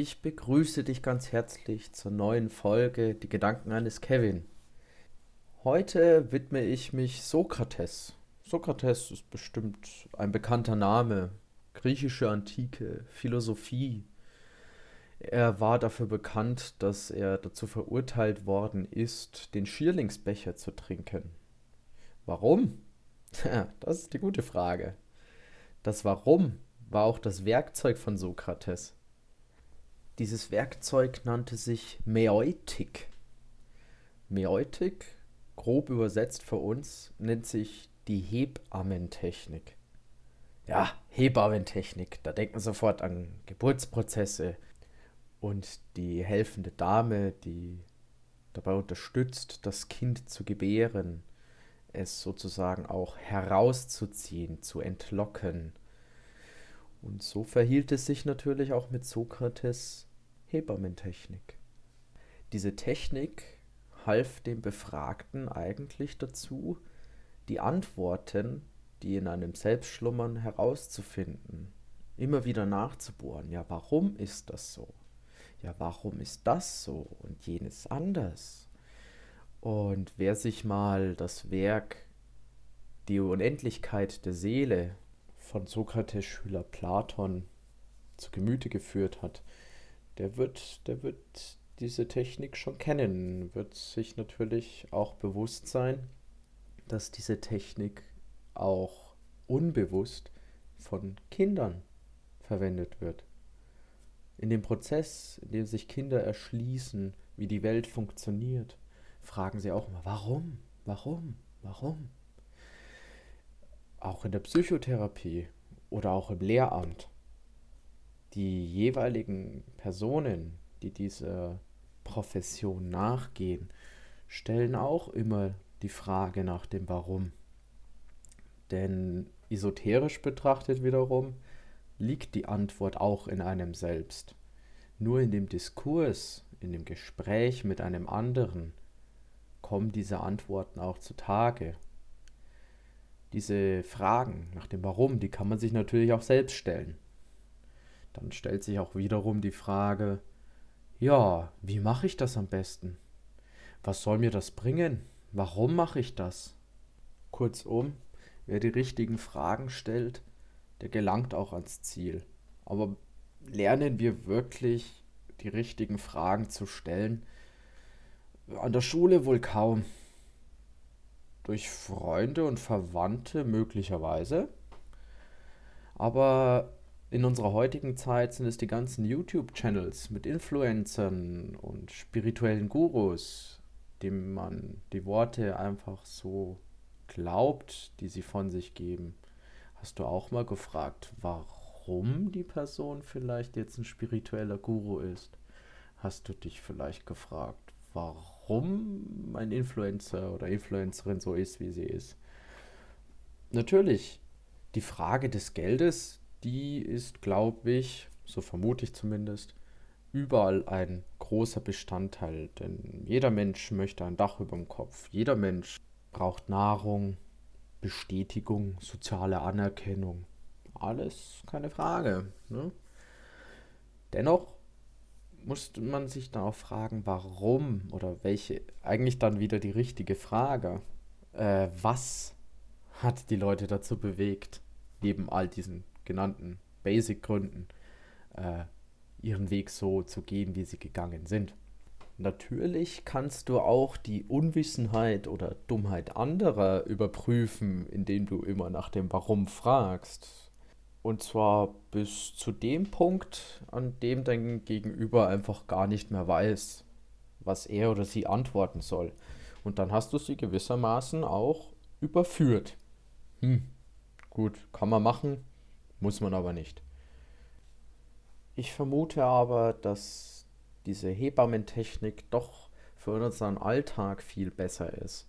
Ich begrüße dich ganz herzlich zur neuen Folge Die Gedanken eines Kevin. Heute widme ich mich Sokrates. Sokrates ist bestimmt ein bekannter Name. Griechische Antike, Philosophie. Er war dafür bekannt, dass er dazu verurteilt worden ist, den Schierlingsbecher zu trinken. Warum? das ist die gute Frage. Das Warum war auch das Werkzeug von Sokrates. Dieses Werkzeug nannte sich Mäeutik. Mäeutik, grob übersetzt für uns, nennt sich die Hebammentechnik. Ja, Hebammentechnik, da denkt man sofort an Geburtsprozesse und die helfende Dame, die dabei unterstützt, das Kind zu gebären, es sozusagen auch herauszuziehen, zu entlocken. Und so verhielt es sich natürlich auch mit Sokrates Hebammentechnik. Diese Technik half dem Befragten eigentlich dazu, die Antworten, die in einem selbst schlummern, herauszufinden, immer wieder nachzubohren. Ja, warum ist das so? Ja, warum ist das so und jenes anders? Und wer sich mal das Werk Die Unendlichkeit der Seele von Sokrates Schüler Platon zu Gemüte geführt hat, der wird, der wird diese Technik schon kennen, wird sich natürlich auch bewusst sein, dass diese Technik auch unbewusst von Kindern verwendet wird. In dem Prozess, in dem sich Kinder erschließen, wie die Welt funktioniert, fragen sie auch immer, warum, warum, warum? Auch in der Psychotherapie oder auch im Lehramt die jeweiligen Personen, die dieser Profession nachgehen, stellen auch immer die Frage nach dem Warum. Denn esoterisch betrachtet wiederum liegt die Antwort auch in einem selbst. Nur in dem Diskurs, in dem Gespräch mit einem anderen kommen diese Antworten auch zutage. Diese Fragen nach dem Warum, die kann man sich natürlich auch selbst stellen dann stellt sich auch wiederum die Frage, ja, wie mache ich das am besten? Was soll mir das bringen? Warum mache ich das? Kurzum, wer die richtigen Fragen stellt, der gelangt auch ans Ziel. Aber lernen wir wirklich die richtigen Fragen zu stellen? An der Schule wohl kaum. Durch Freunde und Verwandte möglicherweise. Aber in unserer heutigen Zeit sind es die ganzen YouTube-Channels mit Influencern und spirituellen Gurus, dem man die Worte einfach so glaubt, die sie von sich geben. Hast du auch mal gefragt, warum die Person vielleicht jetzt ein spiritueller Guru ist? Hast du dich vielleicht gefragt, warum ein Influencer oder Influencerin so ist, wie sie ist? Natürlich, die Frage des Geldes, die ist, glaube ich, so vermute ich zumindest, überall ein großer Bestandteil. Denn jeder Mensch möchte ein Dach über dem Kopf. Jeder Mensch braucht Nahrung, Bestätigung, soziale Anerkennung. Alles keine Frage. Ne? Dennoch muss man sich dann auch fragen, warum oder welche, eigentlich dann wieder die richtige Frage. Äh, was hat die Leute dazu bewegt, neben all diesen genannten Basic-Gründen äh, ihren Weg so zu gehen, wie sie gegangen sind. Natürlich kannst du auch die Unwissenheit oder Dummheit anderer überprüfen, indem du immer nach dem Warum fragst. Und zwar bis zu dem Punkt, an dem dein Gegenüber einfach gar nicht mehr weiß, was er oder sie antworten soll. Und dann hast du sie gewissermaßen auch überführt. Hm, gut, kann man machen, muss man aber nicht. Ich vermute aber, dass diese Hebammentechnik doch für unseren Alltag viel besser ist.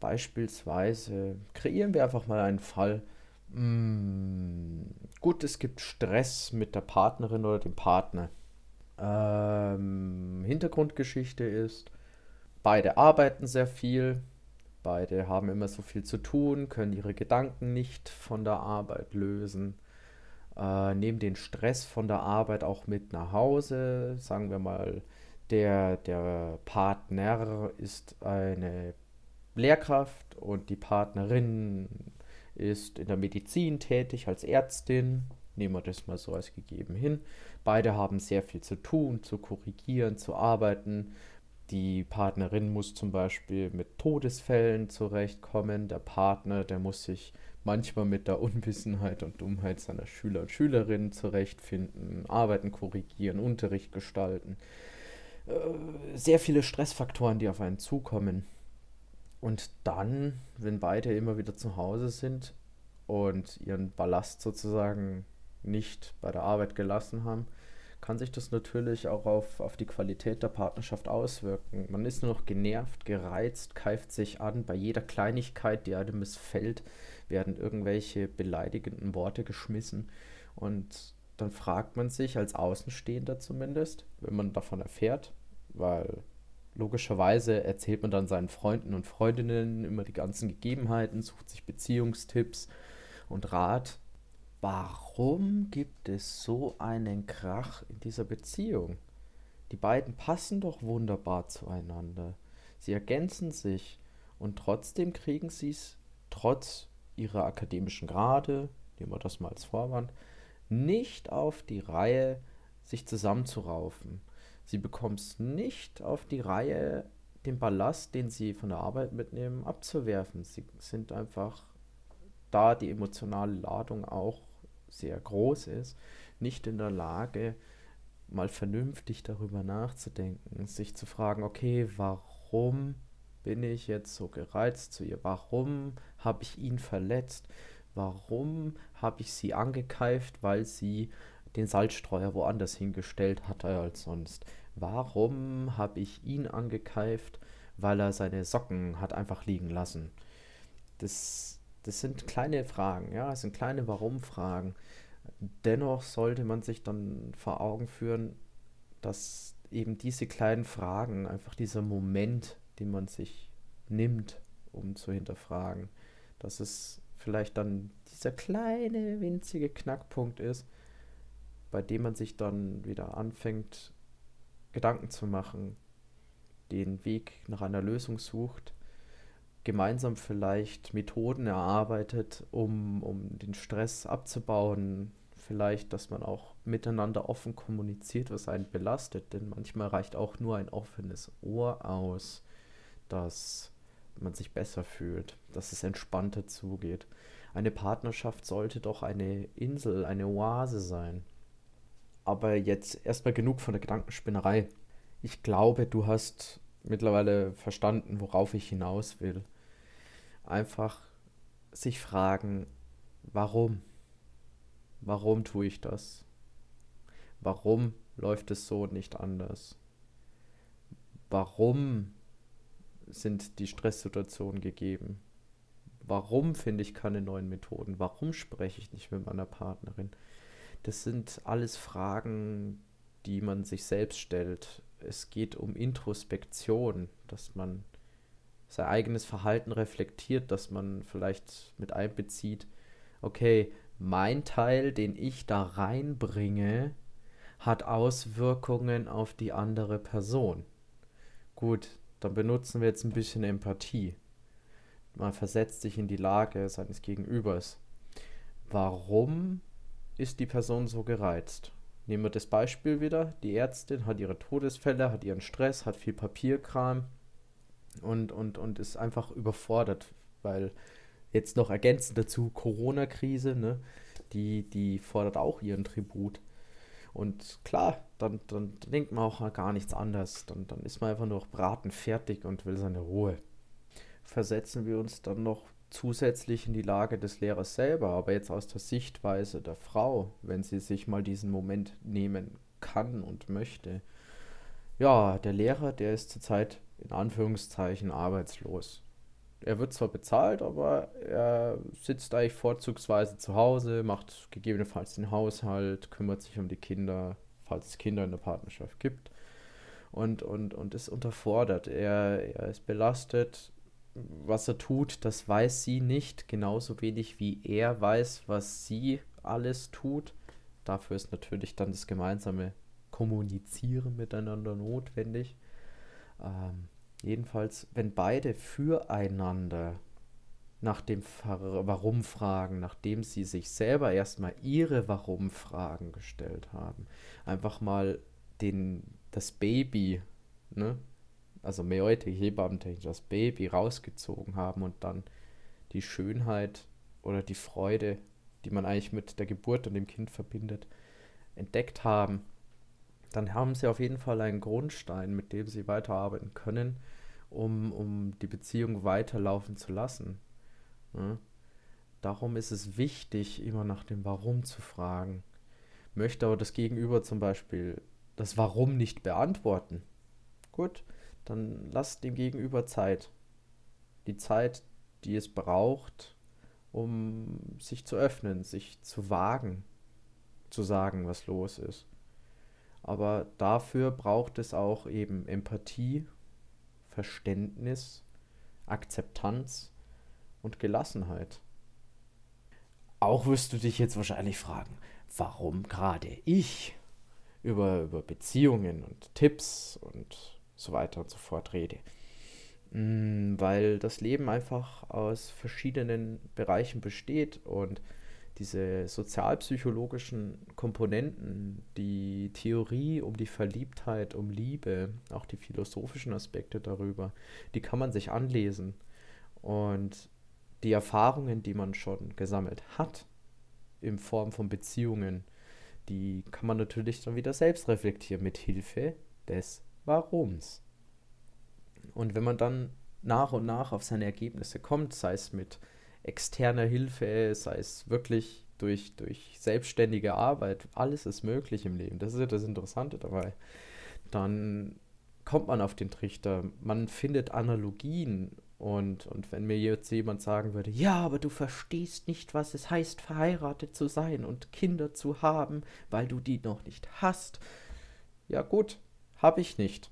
Beispielsweise kreieren wir einfach mal einen Fall. Hm, gut, es gibt Stress mit der Partnerin oder dem Partner. Ähm, Hintergrundgeschichte ist, beide arbeiten sehr viel, Beide haben immer so viel zu tun, können ihre Gedanken nicht von der Arbeit lösen. äh, nehmen den Stress von der Arbeit auch mit nach Hause. Sagen wir mal, der, der Partner ist eine Lehrkraft und die Partnerin ist in der Medizin tätig als Ärztin. Nehmen wir das mal so als gegeben hin. Beide haben sehr viel zu tun, zu korrigieren, zu arbeiten. Die Partnerin muss zum Beispiel mit Todesfällen zurechtkommen. Der Partner, der muss sich manchmal mit der Unwissenheit und Dummheit seiner Schüler und Schülerinnen zurechtfinden, Arbeiten korrigieren, Unterricht gestalten. Äh, sehr viele Stressfaktoren, die auf einen zukommen. Und dann, wenn beide immer wieder zu Hause sind und ihren Ballast sozusagen nicht bei der Arbeit gelassen haben, kann sich das natürlich auch auf, auf die Qualität der Partnerschaft auswirken. Man ist nur noch genervt, gereizt, keift sich an. Bei jeder Kleinigkeit, die einem missfällt, werden irgendwelche beleidigenden Worte geschmissen. Und dann fragt man sich als Außenstehender zumindest, wenn man davon erfährt, weil logischerweise erzählt man dann seinen Freunden und Freundinnen immer die ganzen Gegebenheiten, sucht sich Beziehungstipps und Rat. Warum gibt es so einen Krach in dieser Beziehung? Die beiden passen doch wunderbar zueinander. Sie ergänzen sich und trotzdem kriegen sie es trotz ihrer akademischen Grade, nehmen wir das mal als Vorwand, nicht auf die Reihe, sich zusammenzuraufen. Sie bekommen es nicht auf die Reihe, den Ballast, den sie von der Arbeit mitnehmen, abzuwerfen. Sie sind einfach, da die emotionale Ladung auch sehr groß ist, nicht in der Lage, mal vernünftig darüber nachzudenken, sich zu fragen, okay, warum bin ich jetzt so gereizt zu ihr? Warum habe ich ihn verletzt? Warum habe ich sie angekeift, weil sie den Salzstreuer woanders hingestellt hatte als sonst? Warum habe ich ihn angekeift, weil er seine Socken hat einfach liegen lassen? Das, das sind kleine Fragen, ja, das sind kleine Warum-Fragen. Dennoch sollte man sich dann vor Augen führen, dass eben diese kleinen Fragen, einfach dieser Moment, den man sich nimmt, um zu hinterfragen. Dass es vielleicht dann dieser kleine, winzige Knackpunkt ist, bei dem man sich dann wieder anfängt, Gedanken zu machen, den Weg nach einer Lösung sucht, gemeinsam vielleicht Methoden erarbeitet, um, um den Stress abzubauen, vielleicht, dass man auch miteinander offen kommuniziert, was einen belastet, denn manchmal reicht auch nur ein offenes Ohr aus, dass man sich besser fühlt, dass es entspannter zugeht. Eine Partnerschaft sollte doch eine Insel, eine Oase sein. Aber jetzt erstmal genug von der Gedankenspinnerei. Ich glaube, du hast mittlerweile verstanden, worauf ich hinaus will. Einfach sich fragen, warum? Warum tue ich das? Warum läuft es so nicht anders? Warum sind die Stresssituationen gegeben? Warum finde ich keine neuen Methoden? Warum spreche ich nicht mit meiner Partnerin? Das sind alles Fragen, die man sich selbst stellt. Es geht um Introspektion, dass man sein eigenes Verhalten reflektiert, dass man vielleicht mit einbezieht, okay, mein Teil, den ich da reinbringe, hat Auswirkungen auf die andere Person. Gut, dann benutzen wir jetzt ein bisschen Empathie. Man versetzt sich in die Lage seines Gegenübers. Warum ist die Person so gereizt? Nehmen wir das Beispiel wieder. Die Ärztin hat ihre Todesfälle, hat ihren Stress, hat viel Papierkram und, und, und ist einfach überfordert, weil jetzt noch ergänzend dazu Corona-Krise, ne? die, die fordert auch ihren Tribut. Und klar, dann, dann denkt man auch gar nichts anderes. Dann, dann ist man einfach nur braten fertig und will seine Ruhe. Versetzen wir uns dann noch zusätzlich in die Lage des Lehrers selber, aber jetzt aus der Sichtweise der Frau, wenn sie sich mal diesen Moment nehmen kann und möchte. Ja, der Lehrer, der ist zurzeit in Anführungszeichen arbeitslos er wird zwar bezahlt, aber er sitzt eigentlich vorzugsweise zu Hause, macht gegebenenfalls den Haushalt, kümmert sich um die Kinder, falls es Kinder in der Partnerschaft gibt und, und, und ist unterfordert. Er, er ist belastet. Was er tut, das weiß sie nicht, genauso wenig wie er weiß, was sie alles tut. dafür ist natürlich dann das gemeinsame Kommunizieren miteinander notwendig. Ähm, jedenfalls, wenn beide füreinander nach dem Warum fragen, nachdem sie sich selber erstmal ihre Warum-Fragen gestellt haben, einfach mal den, das Baby, ne, also Meute, Hebammentechnisch, das Baby rausgezogen haben und dann die Schönheit oder die Freude, die man eigentlich mit der Geburt und dem Kind verbindet, entdeckt haben, dann haben sie auf jeden Fall einen Grundstein, mit dem sie weiterarbeiten können, um, um die Beziehung weiterlaufen zu lassen. Ja? Darum ist es wichtig, immer nach dem Warum zu fragen. Möchte aber das Gegenüber zum Beispiel das Warum nicht beantworten, gut, dann lasst dem Gegenüber Zeit. Die Zeit, die es braucht, um sich zu öffnen, sich zu wagen, zu sagen, was los ist. Aber dafür braucht es auch eben Empathie, Verständnis, Akzeptanz und Gelassenheit. Auch wirst du dich jetzt wahrscheinlich fragen, warum gerade ich über, über Beziehungen und Tipps und so weiter und so fort rede. Mm, weil das Leben einfach aus verschiedenen Bereichen besteht und diese sozialpsychologischen Komponenten, die Theorie um die Verliebtheit, um Liebe, auch die philosophischen Aspekte darüber, die kann man sich anlesen. Und die Erfahrungen, die man schon gesammelt hat, in Form von Beziehungen, die kann man natürlich dann wieder selbst reflektieren mit Hilfe des Warums. Und wenn man dann nach und nach auf seine Ergebnisse kommt, sei es mit externer Hilfe, sei es wirklich durch, durch selbstständige Arbeit, alles ist möglich im Leben. Das ist ja das Interessante dabei. Dann kommt man auf den Trichter, man findet Analogien und, und wenn mir jetzt jemand sagen würde, ja, aber du verstehst nicht, was es heißt, verheiratet zu sein und Kinder zu haben, weil du die noch nicht hast. Ja gut, habe ich nicht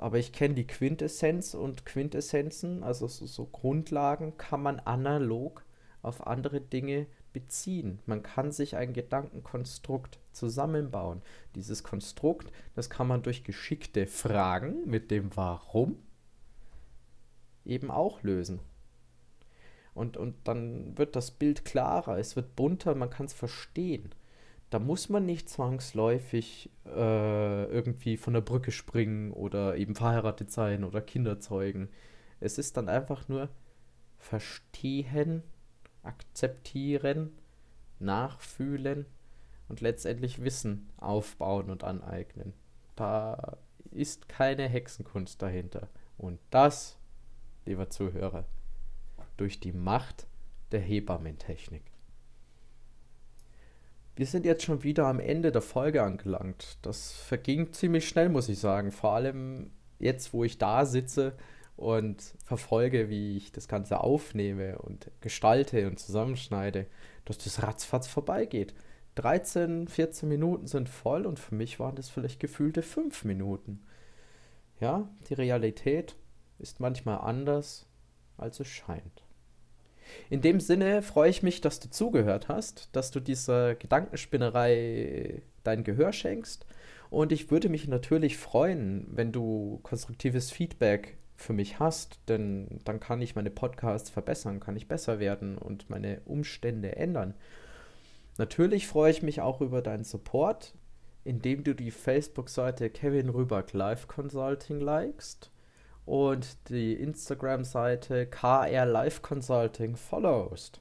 aber ich kenne die Quintessenz und Quintessenzen, also so, so, Grundlagen, kann man analog auf andere Dinge beziehen. Man kann sich ein Gedankenkonstrukt zusammenbauen. Dieses Konstrukt, das kann man durch geschickte Fragen mit dem Warum eben auch lösen. Und, und dann wird das Bild klarer, es wird bunter, man kann es verstehen da muss man nicht zwangsläufig äh, irgendwie von der Brücke springen oder eben verheiratet sein oder Kinder zeugen. Es ist dann einfach nur verstehen, akzeptieren, nachfühlen und letztendlich Wissen aufbauen und aneignen. Da ist keine Hexenkunst dahinter. Und das, lieber Zuhörer, durch die Macht der Hebammentechnik. Wir sind jetzt schon wieder am Ende der Folge angelangt. Das verging ziemlich schnell, muss ich sagen. Vor allem jetzt, wo ich da sitze und verfolge, wie ich das Ganze aufnehme und gestalte und zusammenschneide, dass das ratzfatz vorbeigeht. 13, 14 Minuten sind voll und für mich waren das vielleicht gefühlte 5 Minuten. Ja, die Realität ist manchmal anders, als es scheint. In dem Sinne freue ich mich, dass du zugehört hast, dass du dieser Gedankenspinnerei dein Gehör schenkst. Und ich würde mich natürlich freuen, wenn du konstruktives Feedback für mich hast, denn dann kann ich meine Podcasts verbessern, kann ich besser werden und meine Umstände ändern. Natürlich freue ich mich auch über deinen Support, indem du die Facebook-Seite Kevin Rüberg Live Consulting likest und die Instagram-Seite KR Live Consulting followst.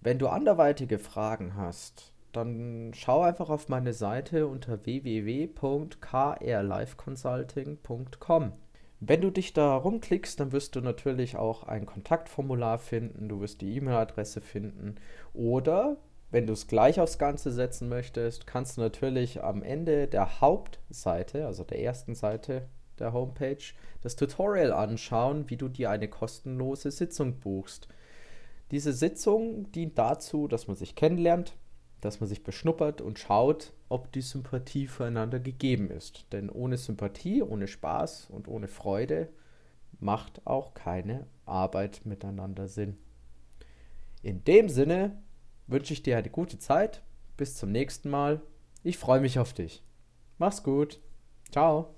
Wenn du anderweitige Fragen hast, dann schau einfach auf meine Seite unter www.krliveconsulting.com. Wenn du dich da rumklickst, dann wirst du natürlich auch ein Kontaktformular finden, du wirst die E-Mail-Adresse finden oder wenn du es gleich aufs Ganze setzen möchtest, kannst du natürlich am Ende der Hauptseite, also der ersten Seite der Homepage, das Tutorial anschauen, wie du dir eine kostenlose Sitzung buchst. Diese Sitzung dient dazu, dass man sich kennenlernt, dass man sich beschnuppert und schaut, ob die Sympathie füreinander gegeben ist. Denn ohne Sympathie, ohne Spaß und ohne Freude macht auch keine Arbeit miteinander Sinn. In dem Sinne wünsche ich dir eine gute Zeit, bis zum nächsten Mal. Ich freue mich auf dich. Mach's gut. Ciao.